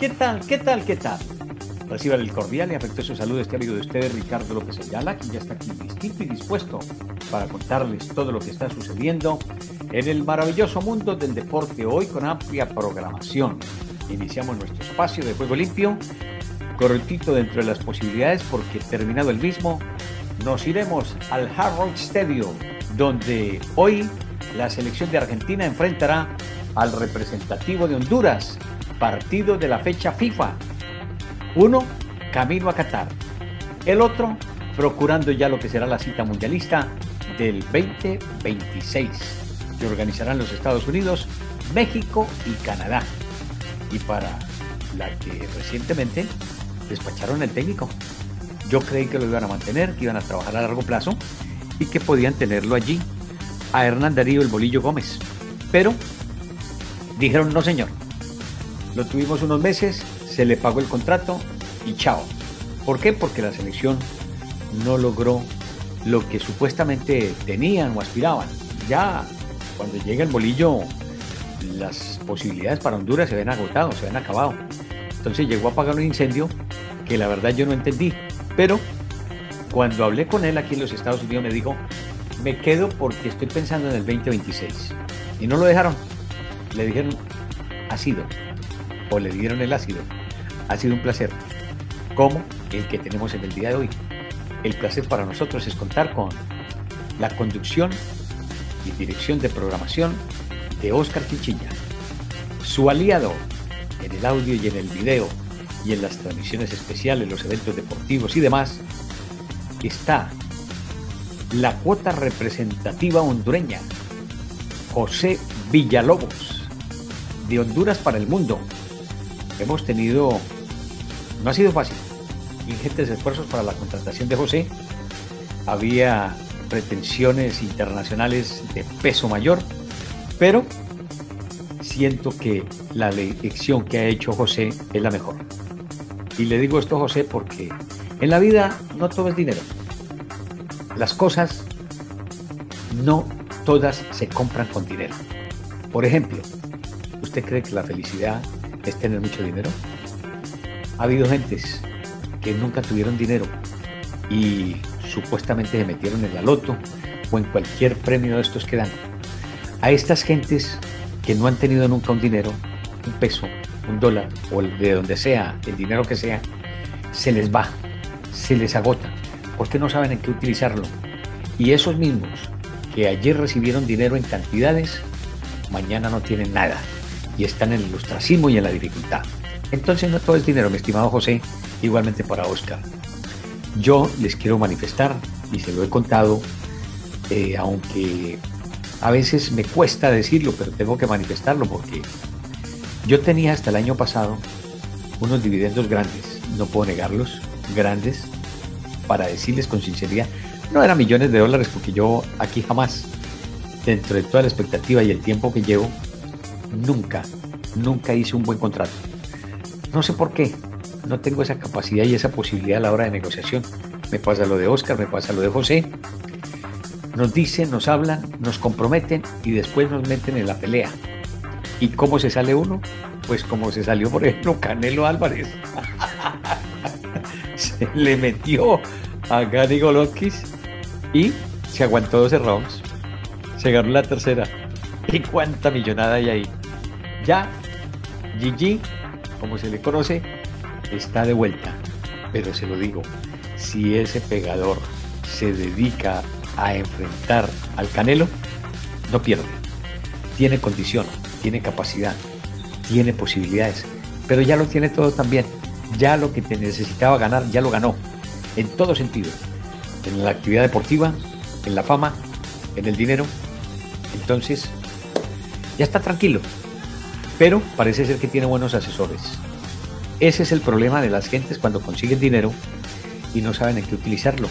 ¿Qué tal? ¿Qué tal? ¿Qué tal? Reciban el cordial y afectuoso saludo este amigo de ustedes, Ricardo López Ayala, quien ya está aquí distinto y dispuesto para contarles todo lo que está sucediendo en el maravilloso mundo del deporte hoy con amplia programación. Iniciamos nuestro espacio de Juego Limpio, cortito dentro de las posibilidades porque terminado el mismo, nos iremos al Hard Rock Stadium, donde hoy la selección de Argentina enfrentará al representativo de Honduras, partido de la fecha FIFA. Uno, camino a Qatar. El otro, procurando ya lo que será la cita mundialista del 2026, que organizarán los Estados Unidos, México y Canadá. Y para la que recientemente despacharon el técnico. Yo creí que lo iban a mantener, que iban a trabajar a largo plazo y que podían tenerlo allí, a Hernán Darío el Bolillo Gómez. Pero dijeron, no señor, lo tuvimos unos meses, se le pagó el contrato y chao. ¿Por qué? Porque la selección no logró lo que supuestamente tenían o aspiraban. Ya cuando llega el bolillo, las posibilidades para Honduras se ven agotado, se ven acabado. Entonces llegó a apagar un incendio que la verdad yo no entendí. Pero cuando hablé con él aquí en los Estados Unidos me dijo, me quedo porque estoy pensando en el 2026. Y no lo dejaron. Le dijeron, ácido. O le dieron el ácido. Ha sido un placer. Como el que tenemos en el día de hoy. El placer para nosotros es contar con la conducción y dirección de programación de Oscar Quinchiña. Su aliado en el audio y en el video y en las transmisiones especiales, los eventos deportivos y demás, está la cuota representativa hondureña, José Villalobos, de Honduras para el mundo. Hemos tenido, no ha sido fácil, ingentes esfuerzos para la contratación de José. Había pretensiones internacionales de peso mayor, pero siento que la elección que ha hecho José es la mejor. Y le digo esto a José porque en la vida no todo es dinero. Las cosas no todas se compran con dinero. Por ejemplo, ¿usted cree que la felicidad es tener mucho dinero? Ha habido gentes que nunca tuvieron dinero y supuestamente se metieron en la loto o en cualquier premio de estos que dan. A estas gentes que no han tenido nunca un dinero, un peso, un dólar o de donde sea, el dinero que sea, se les va, se les agota, porque no saben en qué utilizarlo. Y esos mismos que ayer recibieron dinero en cantidades, mañana no tienen nada y están en el ostracismo y en la dificultad. Entonces no todo es dinero, mi estimado José, igualmente para Oscar. Yo les quiero manifestar, y se lo he contado, eh, aunque a veces me cuesta decirlo, pero tengo que manifestarlo porque yo tenía hasta el año pasado unos dividendos grandes, no puedo negarlos, grandes, para decirles con sinceridad, no eran millones de dólares porque yo aquí jamás, dentro de toda la expectativa y el tiempo que llevo, nunca, nunca hice un buen contrato. No sé por qué, no tengo esa capacidad y esa posibilidad a la hora de negociación. Me pasa lo de Oscar, me pasa lo de José. Nos dicen, nos hablan, nos comprometen y después nos meten en la pelea. ¿Y cómo se sale uno? Pues como se salió, por ejemplo, Canelo Álvarez. se le metió a Gary Golovkin y se aguantó 12 rounds. Se ganó la tercera. ¿Y cuánta millonada hay ahí? Ya, Gigi, como se le conoce, está de vuelta. Pero se lo digo, si ese pegador se dedica a enfrentar al Canelo, no pierde. Tiene condición, tiene capacidad, tiene posibilidades, pero ya lo tiene todo también. Ya lo que te necesitaba ganar, ya lo ganó, en todo sentido. En la actividad deportiva, en la fama, en el dinero. Entonces, ya está tranquilo. Pero parece ser que tiene buenos asesores. Ese es el problema de las gentes cuando consiguen dinero y no saben en qué utilizarlo.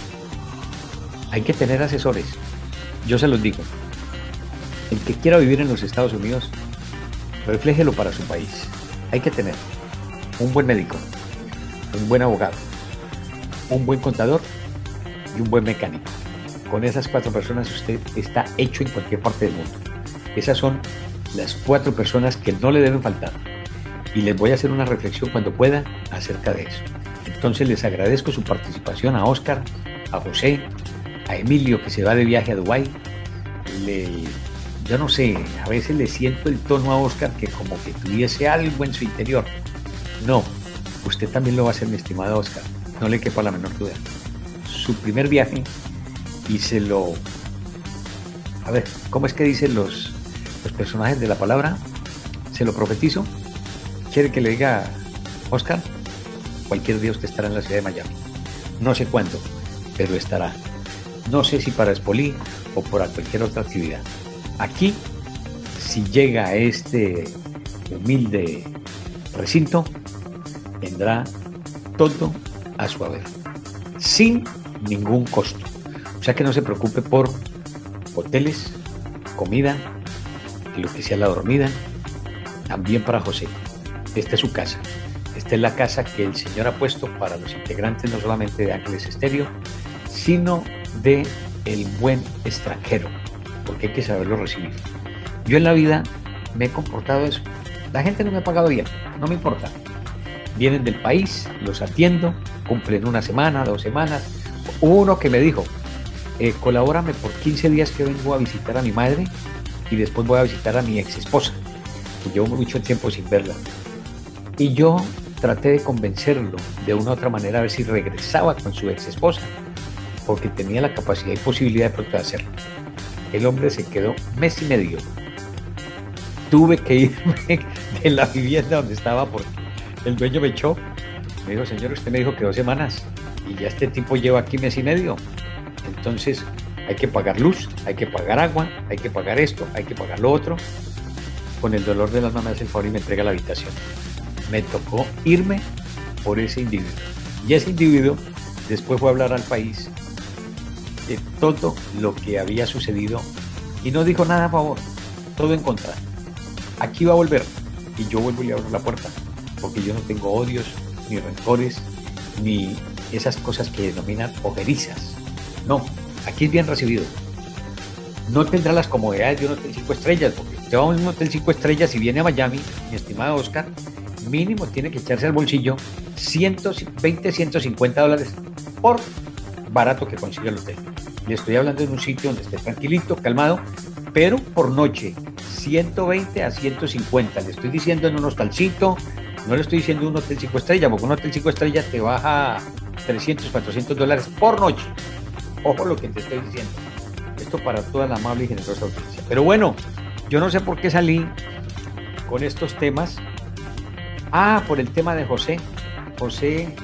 Hay que tener asesores. Yo se los digo. El que quiera vivir en los Estados Unidos, refléjelo para su país. Hay que tener un buen médico, un buen abogado, un buen contador y un buen mecánico. Con esas cuatro personas usted está hecho en cualquier parte del mundo. Esas son las cuatro personas que no le deben faltar. Y les voy a hacer una reflexión cuando pueda acerca de eso. Entonces les agradezco su participación a Oscar, a José, a Emilio que se va de viaje a Dubái. Le, yo no sé, a veces le siento el tono a Oscar que como que tuviese algo en su interior. No, usted también lo va a hacer, mi estimado Oscar. No le quepa la menor duda. Su primer viaje y se lo... A ver, ¿cómo es que dicen los, los personajes de la palabra? Se lo profetizo. ¿Quiere que le diga, Oscar? Cualquier día usted estará en la ciudad de Miami. No sé cuándo, pero estará. No sé si para Espolí o por cualquier otra actividad. Aquí, si llega a este humilde recinto, vendrá todo a su haber, sin ningún costo. O sea que no se preocupe por hoteles, comida, sea la dormida, también para José. Esta es su casa. Esta es la casa que el Señor ha puesto para los integrantes no solamente de Ángeles Estéreo, sino de el buen extranjero, porque hay que saberlo recibir. Yo en la vida me he comportado eso. La gente no me ha pagado bien, no me importa. Vienen del país, los atiendo, cumplen una semana, dos semanas. Hubo uno que me dijo, eh, colabórame por 15 días que vengo a visitar a mi madre y después voy a visitar a mi ex esposa, que llevo mucho tiempo sin verla. Y yo traté de convencerlo de una u otra manera a ver si regresaba con su ex esposa, porque tenía la capacidad y posibilidad de hacerlo. El hombre se quedó mes y medio. Tuve que irme de la vivienda donde estaba porque el dueño me echó. Me dijo, señor, usted me dijo que dos semanas y ya este tipo lleva aquí mes y medio. Entonces hay que pagar luz, hay que pagar agua, hay que pagar esto, hay que pagar lo otro. Con el dolor de las hace el favor y me entrega la habitación. Me tocó irme por ese individuo. Y ese individuo después fue a hablar al país de todo lo que había sucedido y no dijo nada a favor, todo en contra. Aquí va a volver y yo vuelvo y le abro la puerta, porque yo no tengo odios, ni rencores, ni esas cosas que denominan ojerizas. No, aquí es bien recibido. No tendrá las comodidades de un hotel 5 estrellas, porque usted va a un hotel 5 estrellas y viene a Miami, mi estimado Oscar, mínimo tiene que echarse al bolsillo 120, 150 dólares por barato que consiga el hotel. Le estoy hablando de un sitio donde esté tranquilito, calmado, pero por noche, 120 a 150. Le estoy diciendo en un hostalcito, no le estoy diciendo un hotel 5 estrellas, porque un hotel 5 estrellas te baja 300, 400 dólares por noche. Ojo lo que te estoy diciendo. Esto para toda la amable y generosa audiencia. Pero bueno, yo no sé por qué salí con estos temas. Ah, por el tema de José. José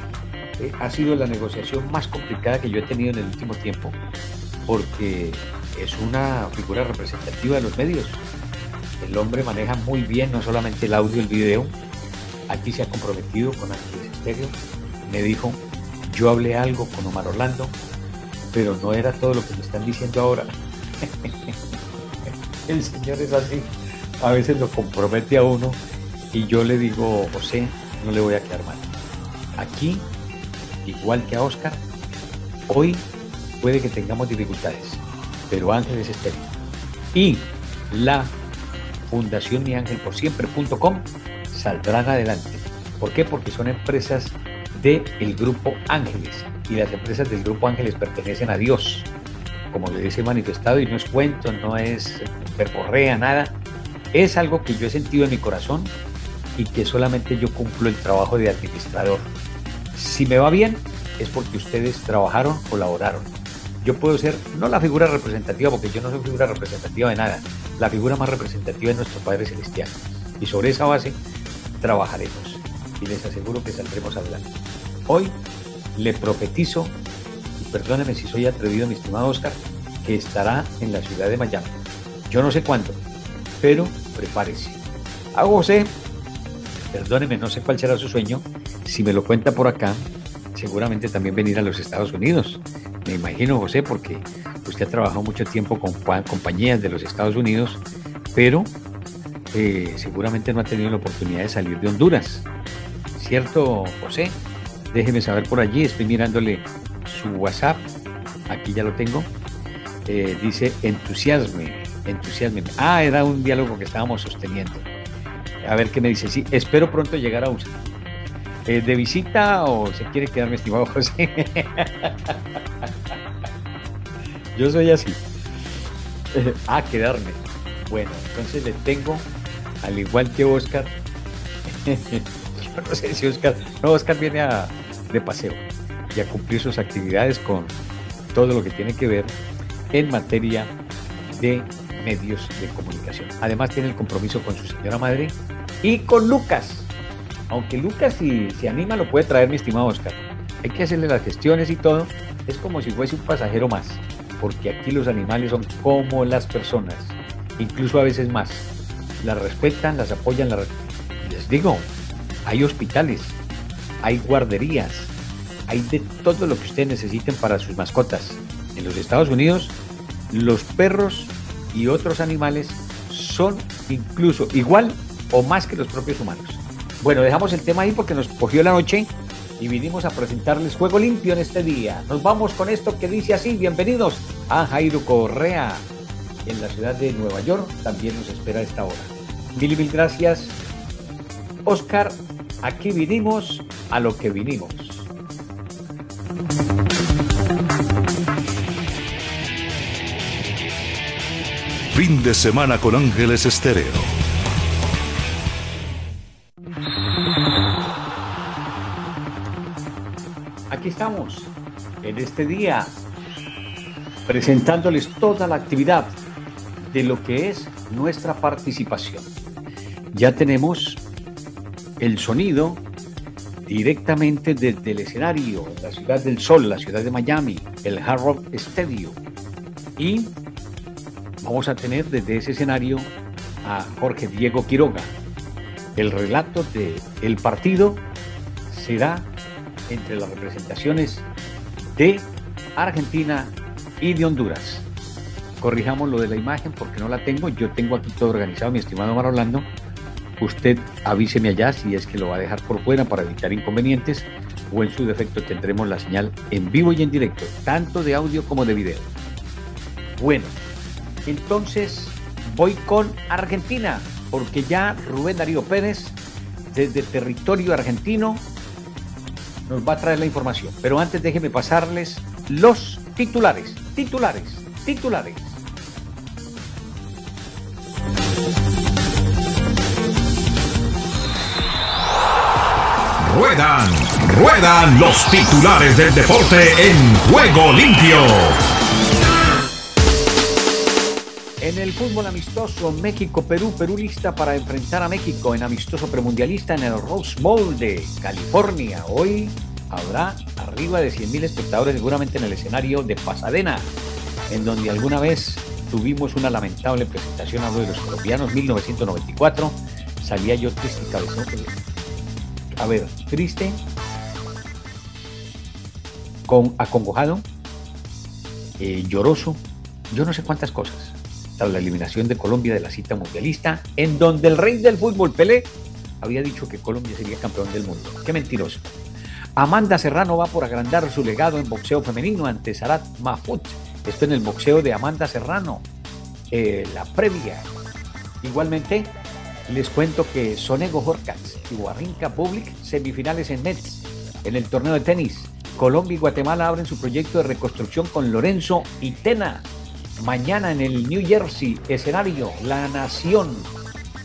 eh, ha sido la negociación más complicada que yo he tenido en el último tiempo, porque es una figura representativa de los medios. El hombre maneja muy bien no solamente el audio y el video, aquí se ha comprometido con Ángeles Estéreo, me dijo, yo hablé algo con Omar Orlando, pero no era todo lo que me están diciendo ahora. El Señor es así, a veces lo compromete a uno y yo le digo, José, no le voy a quedar mal. Aquí, igual que a Oscar, hoy puede que tengamos dificultades, pero Ángel es estéril. Y la Fundación Mi Ángel por Siempre.com saldrán adelante. ¿Por qué? Porque son empresas del el grupo Ángeles y las empresas del Grupo Ángeles pertenecen a Dios, como les he manifestado, y no es cuento, no es percorrea, nada. Es algo que yo he sentido en mi corazón y que solamente yo cumplo el trabajo de administrador. Si me va bien, es porque ustedes trabajaron, colaboraron. Yo puedo ser, no la figura representativa, porque yo no soy figura representativa de nada, la figura más representativa es nuestro Padre Celestial. Y sobre esa base trabajaremos. Y les aseguro que saldremos adelante. Hoy le profetizo, y perdóneme si soy atrevido, mi estimado Oscar, que estará en la ciudad de Miami. Yo no sé cuándo, pero prepárese. A José, perdóneme, no sé cuál será su sueño, si me lo cuenta por acá, seguramente también venir a los Estados Unidos. Me imagino, José, porque usted ha trabajado mucho tiempo con compañías de los Estados Unidos, pero eh, seguramente no ha tenido la oportunidad de salir de Honduras. ¿Cierto, José? Déjeme saber por allí, estoy mirándole su WhatsApp, aquí ya lo tengo. Eh, dice entusiasme, entusiasme. Ah, era un diálogo que estábamos sosteniendo. A ver qué me dice. Sí, espero pronto llegar a USA. Eh, ¿De visita o se quiere quedar, mi estimado José? Yo soy así. ah, quedarme. Bueno, entonces le tengo, al igual que Oscar, yo no sé si Oscar, no, Oscar viene a, de paseo y a cumplir sus actividades con todo lo que tiene que ver en materia de medios de comunicación. Además tiene el compromiso con su señora madre y con Lucas. Aunque Lucas si se anima lo puede traer mi estimado Oscar. Hay que hacerle las gestiones y todo. Es como si fuese un pasajero más. Porque aquí los animales son como las personas. Incluso a veces más. Las respetan, las apoyan. Les digo, hay hospitales, hay guarderías, hay de todo lo que ustedes necesiten para sus mascotas. En los Estados Unidos, los perros y otros animales son incluso igual o más que los propios humanos. Bueno, dejamos el tema ahí porque nos cogió la noche y vinimos a presentarles Juego Limpio en este día. Nos vamos con esto que dice así, bienvenidos a Jairo Correa en la ciudad de Nueva York, también nos espera a esta hora. Mil y mil gracias. Oscar, aquí vinimos a lo que vinimos. Fin de semana con Ángeles Estéreo. Aquí estamos, en este día, presentándoles toda la actividad de lo que es nuestra participación. Ya tenemos el sonido directamente desde el escenario, la ciudad del sol, la ciudad de Miami, el Hard Rock Stadium. Y vamos a tener desde ese escenario a Jorge Diego Quiroga. El relato del el partido será entre las representaciones de Argentina y de Honduras. Corrijamos lo de la imagen porque no la tengo. Yo tengo aquí todo organizado, mi estimado Mar Orlando usted avíseme allá si es que lo va a dejar por fuera para evitar inconvenientes o en su defecto tendremos la señal en vivo y en directo, tanto de audio como de video. Bueno, entonces voy con Argentina, porque ya Rubén Darío Pérez, desde territorio argentino, nos va a traer la información. Pero antes déjeme pasarles los titulares, titulares, titulares. Ruedan, ruedan los titulares del deporte en juego limpio. En el fútbol amistoso México-Perú, Perú lista para enfrentar a México en amistoso premundialista en el Rose Bowl de California. Hoy habrá arriba de 100.000 espectadores seguramente en el escenario de Pasadena, en donde alguna vez tuvimos una lamentable presentación a uno de los colombianos, 1994. Salía yo triste y cabezón a ver, triste, con acongojado, eh, lloroso, yo no sé cuántas cosas, tras la eliminación de Colombia de la cita mundialista, en donde el rey del fútbol, Pelé, había dicho que Colombia sería campeón del mundo. Qué mentiroso. Amanda Serrano va por agrandar su legado en boxeo femenino ante Sarat Mahfoud. Esto en el boxeo de Amanda Serrano. Eh, la previa. Igualmente, les cuento que Sonego Horcats y Guarrinca Public semifinales en Mets. En el torneo de tenis, Colombia y Guatemala abren su proyecto de reconstrucción con Lorenzo y Tena. Mañana en el New Jersey, escenario La Nación.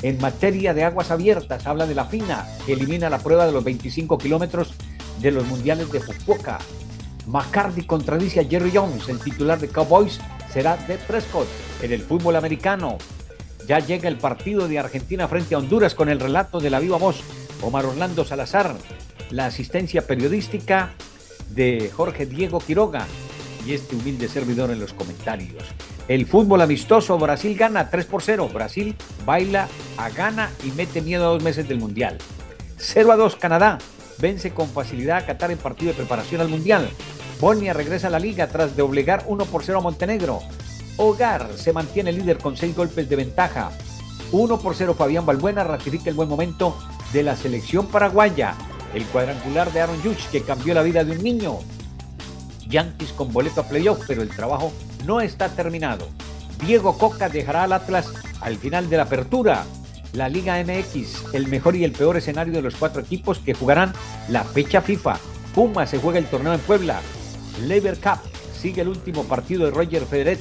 En materia de aguas abiertas, habla de la FINA, que elimina la prueba de los 25 kilómetros de los mundiales de Fukuoka. McCarthy contradice a Jerry Jones, el titular de Cowboys será de Prescott. En el fútbol americano, ya llega el partido de Argentina frente a Honduras con el relato de la viva voz Omar Orlando Salazar, la asistencia periodística de Jorge Diego Quiroga y este humilde servidor en los comentarios. El fútbol amistoso, Brasil gana 3 por 0. Brasil baila a gana y mete miedo a dos meses del Mundial. 0 a 2 Canadá. Vence con facilidad a Qatar en partido de preparación al Mundial. Bosnia regresa a la liga tras de obligar 1 por 0 a Montenegro. Hogar se mantiene líder con 6 golpes de ventaja. 1 por 0 Fabián Balbuena ratifica el buen momento de la selección paraguaya. El cuadrangular de Aaron Judge que cambió la vida de un niño. Yankees con boleto a playoff, pero el trabajo no está terminado. Diego Coca dejará al Atlas al final de la apertura. La Liga MX, el mejor y el peor escenario de los cuatro equipos que jugarán la fecha FIFA. Puma se juega el torneo en Puebla. Lever Cup sigue el último partido de Roger Federer.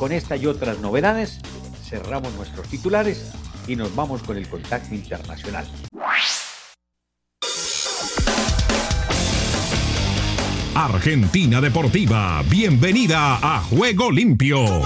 Con esta y otras novedades, cerramos nuestros titulares y nos vamos con el contacto internacional. Argentina Deportiva, bienvenida a Juego Limpio.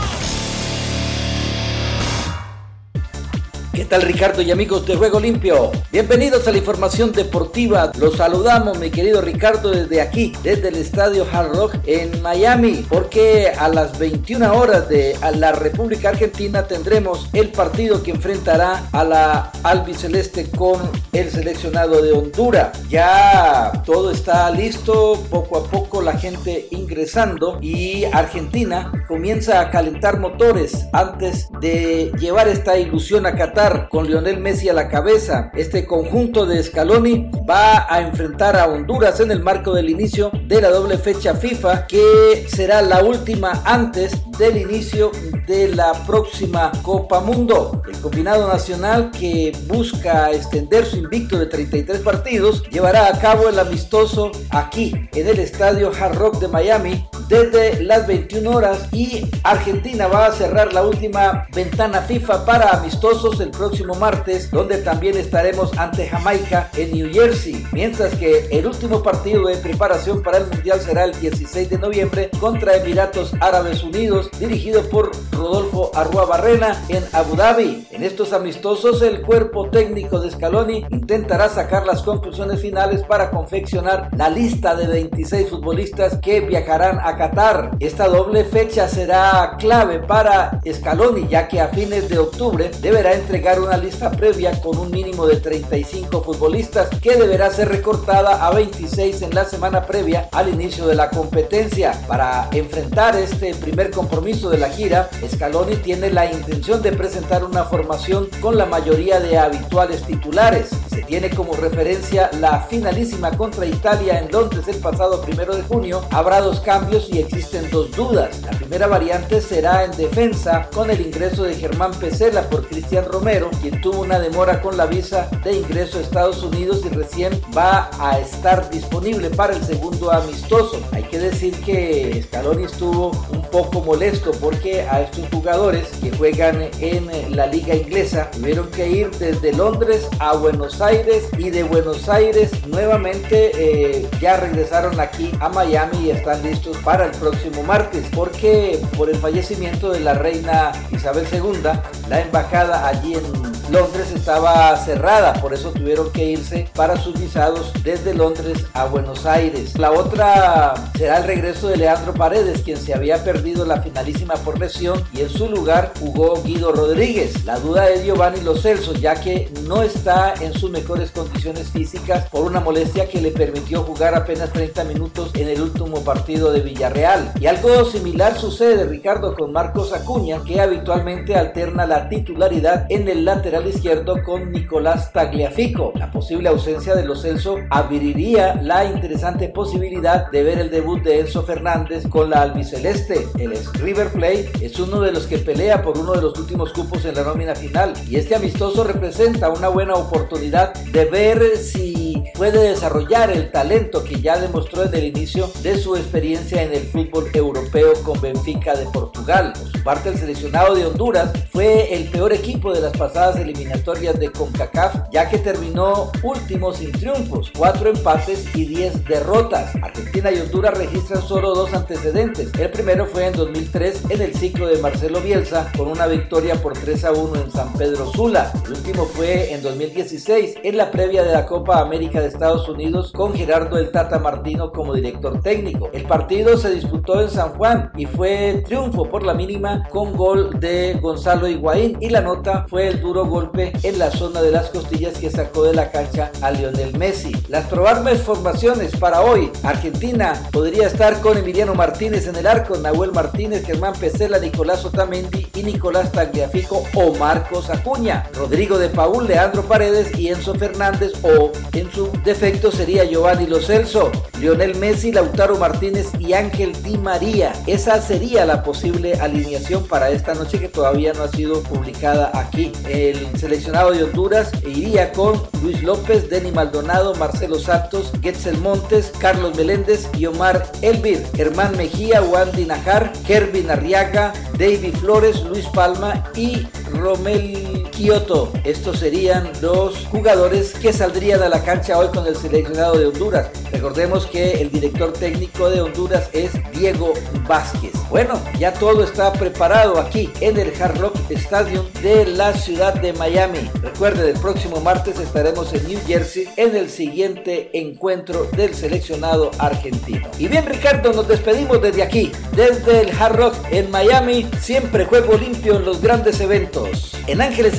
¿Qué tal Ricardo y amigos de Juego Limpio? Bienvenidos a la información deportiva. Los saludamos, mi querido Ricardo, desde aquí, desde el Estadio Hard Rock en Miami, porque a las 21 horas de la República Argentina tendremos el partido que enfrentará a la albiceleste con el seleccionado de Honduras. Ya todo está listo, poco a poco la gente ingresando y Argentina comienza a calentar motores antes de llevar esta ilusión a Qatar con Lionel Messi a la cabeza. Este conjunto de Scaloni va a enfrentar a Honduras en el marco del inicio de la doble fecha FIFA que será la última antes del inicio de la próxima Copa Mundo. El combinado nacional que busca extender su invicto de 33 partidos llevará a cabo el amistoso aquí en el estadio Hard Rock de Miami desde las 21 horas y Argentina va a cerrar la última ventana FIFA para amistosos el próximo martes, donde también estaremos ante Jamaica en New Jersey, mientras que el último partido de preparación para el Mundial será el 16 de noviembre contra Emiratos Árabes Unidos, dirigido por Rodolfo Arrua Barrena en Abu Dhabi. En estos amistosos, el cuerpo técnico de Scaloni intentará sacar las conclusiones finales para confeccionar la lista de 26 futbolistas que viajarán a Qatar. Esta doble fecha será clave para Scaloni, ya que a fines de octubre deberá entregar una lista previa con un mínimo de 35 futbolistas que deberá ser recortada a 26 en la semana previa al inicio de la competencia. Para enfrentar este primer compromiso de la gira, Scaloni tiene la intención de presentar una formación con la mayoría de habituales titulares. Se tiene como referencia la finalísima contra Italia en Londres el pasado primero de junio. Habrá dos cambios y existen dos dudas. La primera variante será en defensa con el ingreso de Germán Pesela por Cristian Romero quien tuvo una demora con la visa de ingreso a Estados Unidos y recién va a estar disponible para el segundo amistoso. Hay que decir que Scaloni estuvo un poco molesto porque a estos jugadores que juegan en la liga inglesa tuvieron que ir desde Londres a Buenos Aires y de Buenos Aires nuevamente eh, ya regresaron aquí a Miami y están listos para el próximo martes porque por el fallecimiento de la reina Isabel II la embajada allí en Thank. Londres estaba cerrada, por eso tuvieron que irse para sus visados desde Londres a Buenos Aires. La otra será el regreso de Leandro Paredes, quien se había perdido la finalísima por lesión y en su lugar jugó Guido Rodríguez. La duda es Giovanni Los Celso, ya que no está en sus mejores condiciones físicas por una molestia que le permitió jugar apenas 30 minutos en el último partido de Villarreal. Y algo similar sucede, Ricardo, con Marcos Acuña, que habitualmente alterna la titularidad en el lateral izquierdo con Nicolás Tagliafico. La posible ausencia de los Celso abriría la interesante posibilidad de ver el debut de Enzo Fernández con la albiceleste. El River Plate es uno de los que pelea por uno de los últimos cupos en la nómina final y este amistoso representa una buena oportunidad de ver si puede desarrollar el talento que ya demostró en el inicio de su experiencia en el fútbol europeo con Benfica de Portugal. Por su parte, el seleccionado de Honduras fue el peor equipo de las pasadas eliminatorias de CONCACAF, ya que terminó último sin triunfos, cuatro empates y 10 derrotas. Argentina y Honduras registran solo dos antecedentes. El primero fue en 2003 en el ciclo de Marcelo Bielsa con una victoria por 3 a 1 en San Pedro Sula. El último fue en 2016 en la previa de la Copa América América de Estados Unidos con Gerardo el Tata Martino como director técnico. El partido se disputó en San Juan y fue triunfo por la mínima con gol de Gonzalo Higuaín y la nota fue el duro golpe en la zona de las costillas que sacó de la cancha a Lionel Messi. Las probables formaciones para hoy. Argentina podría estar con Emiliano Martínez en el arco, Nahuel Martínez, Germán Pesela, Nicolás Otamendi y Nicolás Tagliafico o Marcos Acuña. Rodrigo de Paul, Leandro Paredes y Enzo Fernández o en defecto sería Giovanni Lo Celso, Lionel Messi, Lautaro Martínez y Ángel Di María. Esa sería la posible alineación para esta noche que todavía no ha sido publicada aquí. El seleccionado de Honduras iría con Luis López, Denny Maldonado, Marcelo Santos, Getzel Montes, Carlos Meléndez y Omar Elvir, Germán Mejía, Wandy Najar, Kervin Arriaga, David Flores, Luis Palma y Romel Kioto. Estos serían los jugadores que saldrían a la cancha hoy con el seleccionado de Honduras. Recordemos que el director técnico de Honduras es Diego Vázquez. Bueno, ya todo está preparado aquí en el Hard Rock Stadium de la ciudad de Miami. Recuerden, el próximo martes estaremos en New Jersey en el siguiente encuentro del seleccionado argentino. Y bien, Ricardo, nos despedimos desde aquí, desde el Hard Rock en Miami. Siempre juego limpio en los grandes eventos. En Ángeles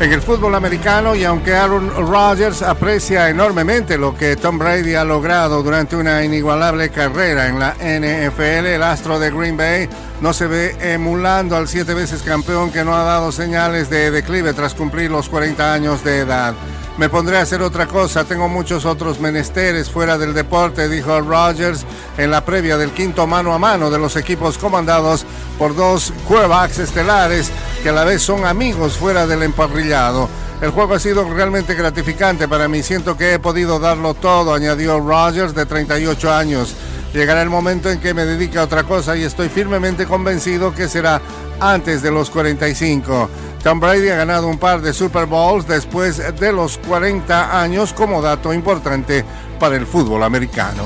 En el fútbol americano, y aunque Aaron Rodgers aprecia enormemente lo que Tom Brady ha logrado durante una inigualable carrera en la NFL, el astro de Green Bay no se ve emulando al siete veces campeón que no ha dado señales de declive tras cumplir los 40 años de edad. Me pondré a hacer otra cosa, tengo muchos otros menesteres fuera del deporte, dijo Rodgers en la previa del quinto mano a mano de los equipos comandados por dos quarterbacks estelares que a la vez son amigos fuera del emparrillado. El juego ha sido realmente gratificante para mí, siento que he podido darlo todo, añadió Rodgers de 38 años. Llegará el momento en que me dedique a otra cosa y estoy firmemente convencido que será antes de los 45. Tom Brady ha ganado un par de Super Bowls después de los 40 años como dato importante para el fútbol americano.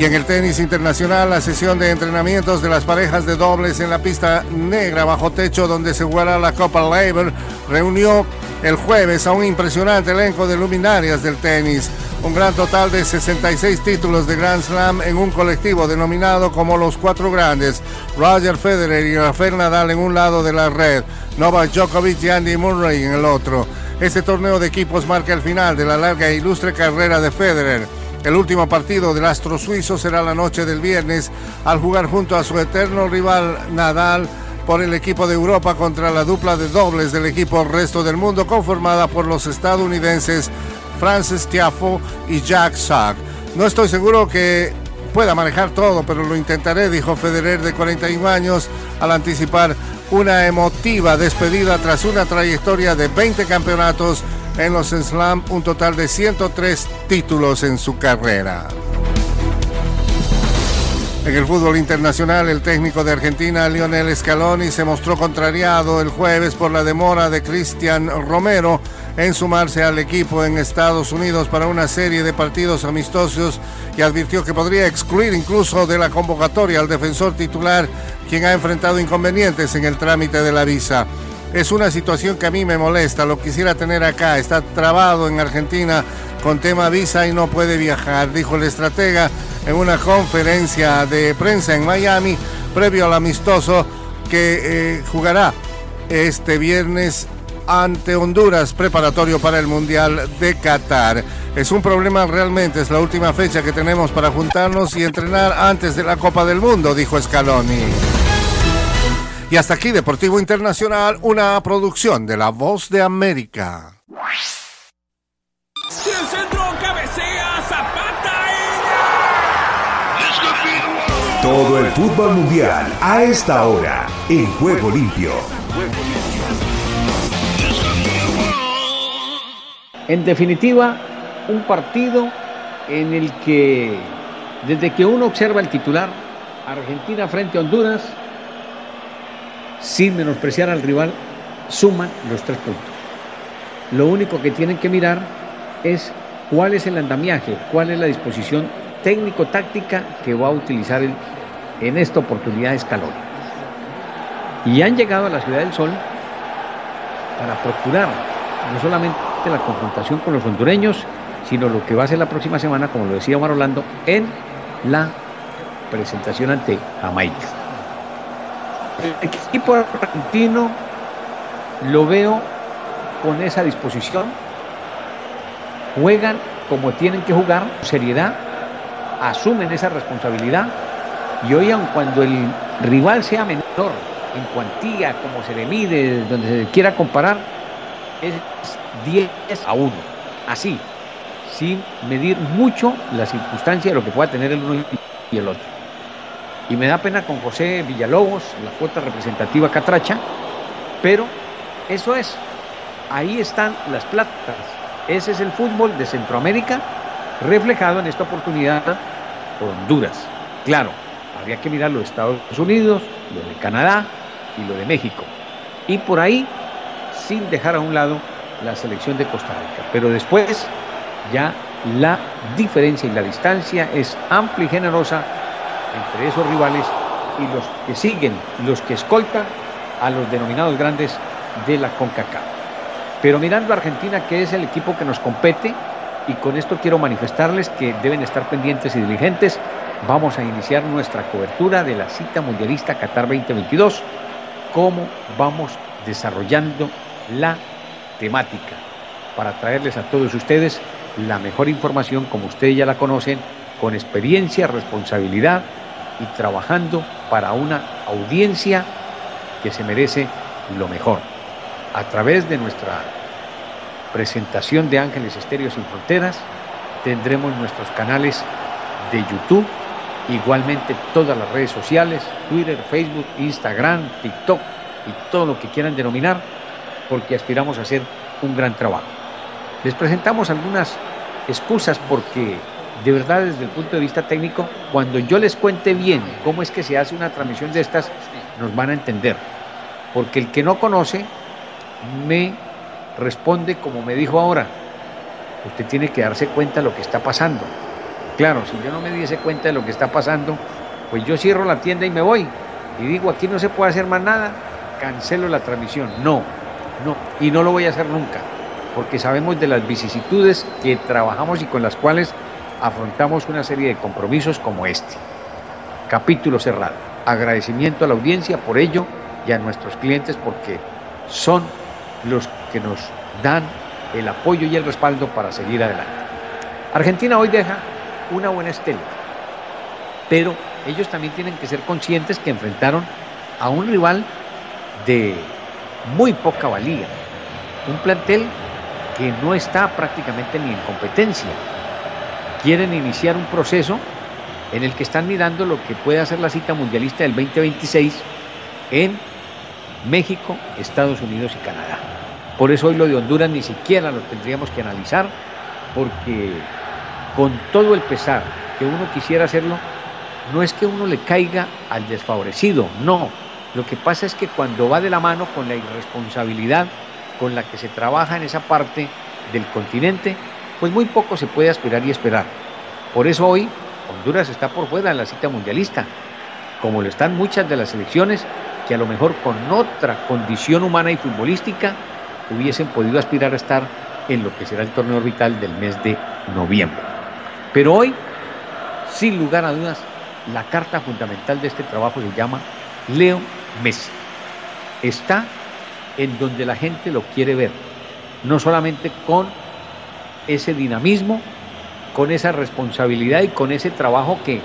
Y en el tenis internacional, la sesión de entrenamientos de las parejas de dobles en la pista negra bajo techo donde se jugará la Copa Labor reunió el jueves a un impresionante elenco de luminarias del tenis. Un gran total de 66 títulos de Grand Slam en un colectivo denominado como los Cuatro Grandes. Roger Federer y Rafael Nadal en un lado de la red. Novak Djokovic y Andy Murray en el otro. Este torneo de equipos marca el final de la larga e ilustre carrera de Federer el último partido del astro suizo será la noche del viernes al jugar junto a su eterno rival Nadal por el equipo de Europa contra la dupla de dobles del equipo Resto del Mundo conformada por los estadounidenses Francis Tiafo y Jack Sock. No estoy seguro que pueda manejar todo, pero lo intentaré, dijo Federer de 41 años al anticipar una emotiva despedida tras una trayectoria de 20 campeonatos en los Slam, un total de 103 títulos en su carrera. En el fútbol internacional, el técnico de Argentina, Lionel Scaloni, se mostró contrariado el jueves por la demora de Cristian Romero en sumarse al equipo en Estados Unidos para una serie de partidos amistosos y advirtió que podría excluir incluso de la convocatoria al defensor titular, quien ha enfrentado inconvenientes en el trámite de la visa. Es una situación que a mí me molesta, lo quisiera tener acá, está trabado en Argentina con tema visa y no puede viajar, dijo el estratega en una conferencia de prensa en Miami previo al amistoso que eh, jugará este viernes ante Honduras, preparatorio para el Mundial de Qatar. Es un problema realmente, es la última fecha que tenemos para juntarnos y entrenar antes de la Copa del Mundo, dijo Scaloni. Y hasta aquí Deportivo Internacional, una producción de La Voz de América. Todo el fútbol mundial a esta hora en Juego Limpio. En definitiva, un partido en el que desde que uno observa el titular, Argentina frente a Honduras, sin menospreciar al rival, suman los tres puntos. Lo único que tienen que mirar es cuál es el andamiaje, cuál es la disposición técnico-táctica que va a utilizar en esta oportunidad Escalón. Y han llegado a la Ciudad del Sol para procurar no solamente la confrontación con los hondureños, sino lo que va a ser la próxima semana, como lo decía Omar Orlando, en la presentación ante Jamaica. El equipo argentino lo veo con esa disposición, juegan como tienen que jugar, seriedad, asumen esa responsabilidad y hoy aun cuando el rival sea menor en cuantía, como se le mide, donde se quiera comparar, es 10 a 1, así, sin medir mucho la circunstancia de lo que pueda tener el uno y el otro. Y me da pena con José Villalobos, la cuota representativa Catracha, pero eso es, ahí están las platas. Ese es el fútbol de Centroamérica reflejado en esta oportunidad por Honduras. Claro, habría que mirar lo de Estados Unidos, lo de Canadá y lo de México. Y por ahí, sin dejar a un lado la selección de Costa Rica. Pero después ya la diferencia y la distancia es amplia y generosa entre esos rivales y los que siguen, los que escoltan a los denominados grandes de la CONCACAF. Pero mirando a Argentina, que es el equipo que nos compete, y con esto quiero manifestarles que deben estar pendientes y diligentes, vamos a iniciar nuestra cobertura de la cita mundialista Qatar 2022, cómo vamos desarrollando la temática para traerles a todos ustedes la mejor información, como ustedes ya la conocen, con experiencia, responsabilidad y trabajando para una audiencia que se merece lo mejor. A través de nuestra presentación de Ángeles Estéreos Sin Fronteras, tendremos nuestros canales de YouTube, igualmente todas las redes sociales, Twitter, Facebook, Instagram, TikTok y todo lo que quieran denominar, porque aspiramos a hacer un gran trabajo. Les presentamos algunas excusas porque de verdad desde el punto de vista técnico, cuando yo les cuente bien cómo es que se hace una transmisión de estas, nos van a entender. Porque el que no conoce me responde como me dijo ahora, usted tiene que darse cuenta de lo que está pasando. Claro, si yo no me diese cuenta de lo que está pasando, pues yo cierro la tienda y me voy. Y digo, aquí no se puede hacer más nada, cancelo la transmisión. No, no, y no lo voy a hacer nunca, porque sabemos de las vicisitudes que trabajamos y con las cuales afrontamos una serie de compromisos como este. Capítulo cerrado. Agradecimiento a la audiencia por ello y a nuestros clientes porque son los que nos dan el apoyo y el respaldo para seguir adelante. Argentina hoy deja una buena estela, pero ellos también tienen que ser conscientes que enfrentaron a un rival de muy poca valía, un plantel que no está prácticamente ni en competencia, quieren iniciar un proceso en el que están mirando lo que puede hacer la cita mundialista del 2026 en México, Estados Unidos y Canadá. Por eso hoy lo de Honduras ni siquiera lo tendríamos que analizar, porque con todo el pesar que uno quisiera hacerlo, no es que uno le caiga al desfavorecido, no. Lo que pasa es que cuando va de la mano con la irresponsabilidad con la que se trabaja en esa parte del continente, pues muy poco se puede aspirar y esperar. Por eso hoy Honduras está por fuera en la cita mundialista, como lo están muchas de las selecciones que a lo mejor con otra condición humana y futbolística hubiesen podido aspirar a estar en lo que será el torneo orbital del mes de noviembre. Pero hoy, sin lugar a dudas, la carta fundamental de este trabajo se llama Leo Messi. Está en donde la gente lo quiere ver, no solamente con ese dinamismo, con esa responsabilidad y con ese trabajo que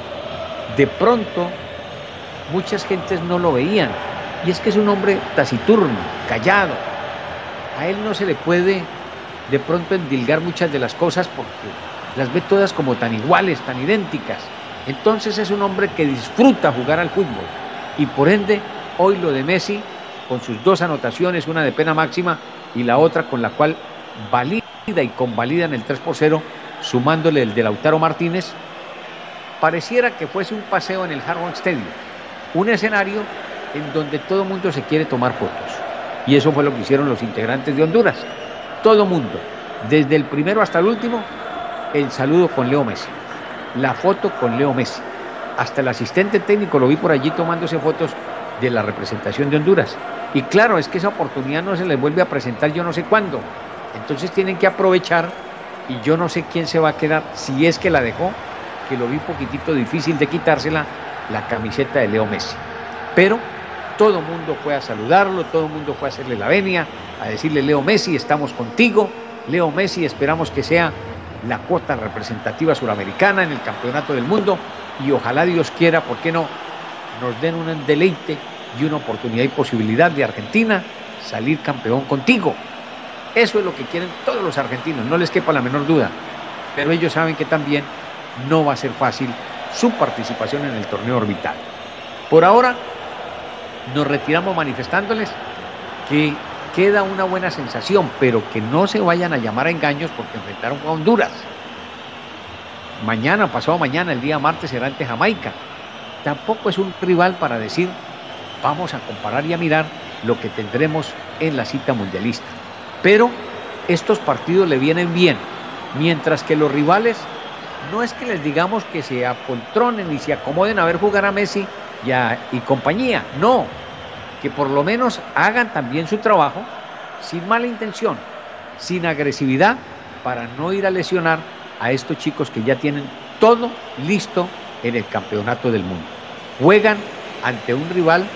de pronto muchas gentes no lo veían. Y es que es un hombre taciturno, callado. A él no se le puede de pronto endilgar muchas de las cosas porque las ve todas como tan iguales, tan idénticas. Entonces es un hombre que disfruta jugar al fútbol. Y por ende, hoy lo de Messi, con sus dos anotaciones, una de pena máxima y la otra con la cual valida y convalidan el 3 por 0, sumándole el de Lautaro Martínez, pareciera que fuese un paseo en el Hard Stadium, un escenario en donde todo el mundo se quiere tomar fotos. Y eso fue lo que hicieron los integrantes de Honduras. Todo mundo, desde el primero hasta el último, el saludo con Leo Messi, la foto con Leo Messi. Hasta el asistente técnico lo vi por allí tomándose fotos de la representación de Honduras. Y claro, es que esa oportunidad no se les vuelve a presentar yo no sé cuándo. Entonces tienen que aprovechar y yo no sé quién se va a quedar, si es que la dejó, que lo vi un poquitito difícil de quitársela, la camiseta de Leo Messi. Pero todo el mundo fue a saludarlo, todo el mundo fue a hacerle la venia, a decirle Leo Messi, estamos contigo, Leo Messi, esperamos que sea la cuota representativa suramericana en el Campeonato del Mundo y ojalá Dios quiera, ¿por qué no? Nos den un deleite y una oportunidad y posibilidad de Argentina salir campeón contigo. Eso es lo que quieren todos los argentinos, no les quepa la menor duda. Pero ellos saben que también no va a ser fácil su participación en el torneo orbital. Por ahora nos retiramos manifestándoles que queda una buena sensación, pero que no se vayan a llamar a engaños porque enfrentaron a Honduras. Mañana, pasado mañana, el día martes será ante Jamaica. Tampoco es un rival para decir, vamos a comparar y a mirar lo que tendremos en la cita mundialista. Pero estos partidos le vienen bien, mientras que los rivales no es que les digamos que se apoltronen y se acomoden a ver jugar a Messi y, y compañía, no, que por lo menos hagan también su trabajo sin mala intención, sin agresividad, para no ir a lesionar a estos chicos que ya tienen todo listo en el campeonato del mundo. Juegan ante un rival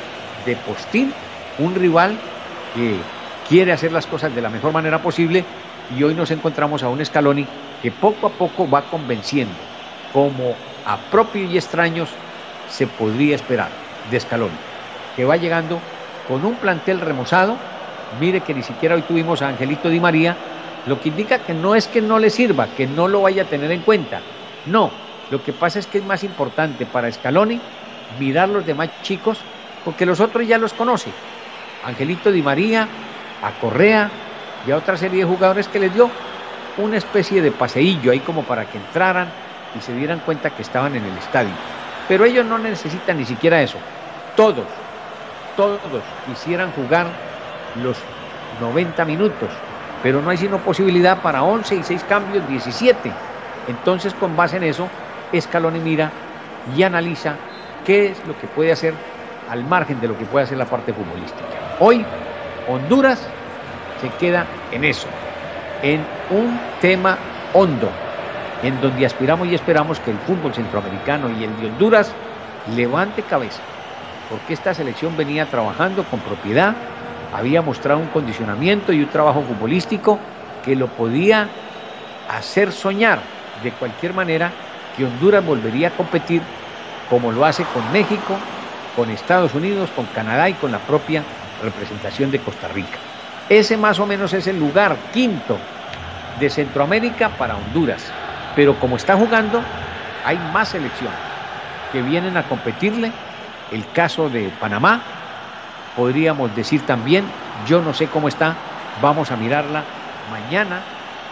de postín, un rival que quiere hacer las cosas de la mejor manera posible y hoy nos encontramos a un Scaloni que poco a poco va convenciendo, como a propios y extraños se podría esperar de Scaloni, que va llegando con un plantel remozado. Mire que ni siquiera hoy tuvimos a Angelito Di María, lo que indica que no es que no le sirva, que no lo vaya a tener en cuenta. No, lo que pasa es que es más importante para Scaloni mirar los demás chicos, porque los otros ya los conoce. Angelito Di María, a Correa y a otra serie de jugadores que les dio una especie de paseillo ahí como para que entraran y se dieran cuenta que estaban en el estadio. Pero ellos no necesitan ni siquiera eso. Todos, todos quisieran jugar los 90 minutos, pero no hay sino posibilidad para 11 y 6 cambios, 17. Entonces, con base en eso, Escalón mira y analiza qué es lo que puede hacer al margen de lo que puede hacer la parte futbolística. Hoy, Honduras se queda en eso, en un tema hondo, en donde aspiramos y esperamos que el fútbol centroamericano y el de Honduras levante cabeza, porque esta selección venía trabajando con propiedad, había mostrado un condicionamiento y un trabajo futbolístico que lo podía hacer soñar de cualquier manera que Honduras volvería a competir como lo hace con México, con Estados Unidos, con Canadá y con la propia representación de Costa Rica. Ese más o menos es el lugar quinto de Centroamérica para Honduras. Pero como está jugando, hay más selecciones que vienen a competirle. El caso de Panamá, podríamos decir también, yo no sé cómo está, vamos a mirarla mañana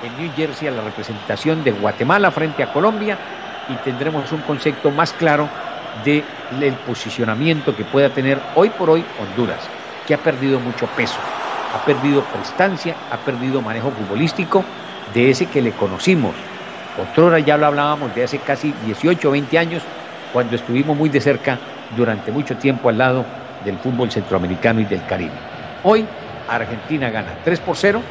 en New Jersey a la representación de Guatemala frente a Colombia y tendremos un concepto más claro del posicionamiento que pueda tener hoy por hoy Honduras, que ha perdido mucho peso, ha perdido prestancia, ha perdido manejo futbolístico de ese que le conocimos. Otrora ya lo hablábamos de hace casi 18 o 20 años, cuando estuvimos muy de cerca durante mucho tiempo al lado del fútbol centroamericano y del Caribe. Hoy Argentina gana 3 por 0,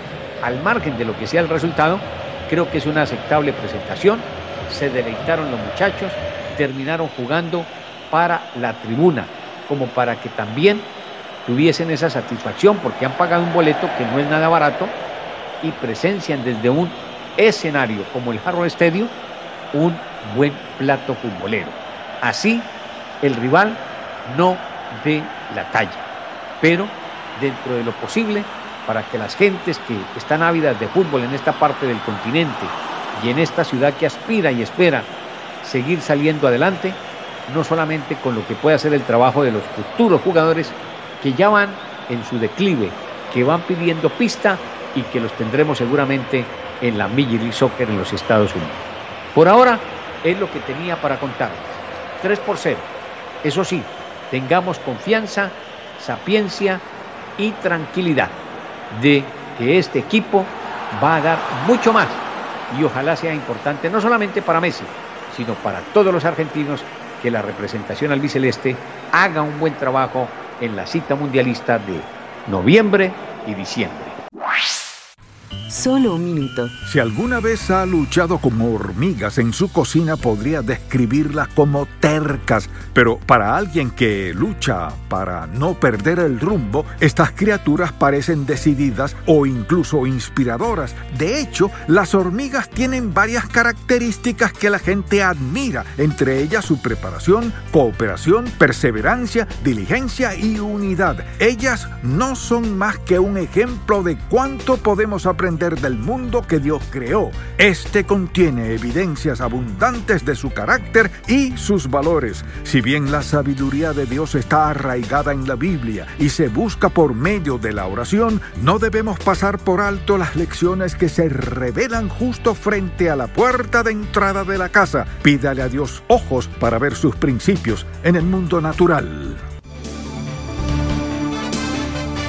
al margen de lo que sea el resultado, creo que es una aceptable presentación, se deleitaron los muchachos, terminaron jugando para la tribuna, como para que también tuviesen esa satisfacción, porque han pagado un boleto que no es nada barato y presencian desde un escenario como el Harrow Stadium un buen plato futbolero. Así el rival no dé la talla, pero dentro de lo posible para que las gentes que están ávidas de fútbol en esta parte del continente y en esta ciudad que aspira y espera seguir saliendo adelante, no solamente con lo que puede hacer el trabajo de los futuros jugadores que ya van en su declive, que van pidiendo pista y que los tendremos seguramente en la Major League Soccer en los Estados Unidos. Por ahora es lo que tenía para contarles. 3 por 0. Eso sí, tengamos confianza, sapiencia y tranquilidad de que este equipo va a dar mucho más y ojalá sea importante no solamente para Messi, sino para todos los argentinos que la representación albiceleste haga un buen trabajo en la cita mundialista de noviembre y diciembre. Solo un minuto. Si alguna vez ha luchado con hormigas en su cocina, podría describirlas como tercas. Pero para alguien que lucha para no perder el rumbo, estas criaturas parecen decididas o incluso inspiradoras. De hecho, las hormigas tienen varias características que la gente admira, entre ellas su preparación, cooperación, perseverancia, diligencia y unidad. Ellas no son más que un ejemplo de cuánto podemos aprender del mundo que Dios creó. Este contiene evidencias abundantes de su carácter y sus valores. Si bien la sabiduría de Dios está arraigada en la Biblia y se busca por medio de la oración, no debemos pasar por alto las lecciones que se revelan justo frente a la puerta de entrada de la casa. Pídale a Dios ojos para ver sus principios en el mundo natural.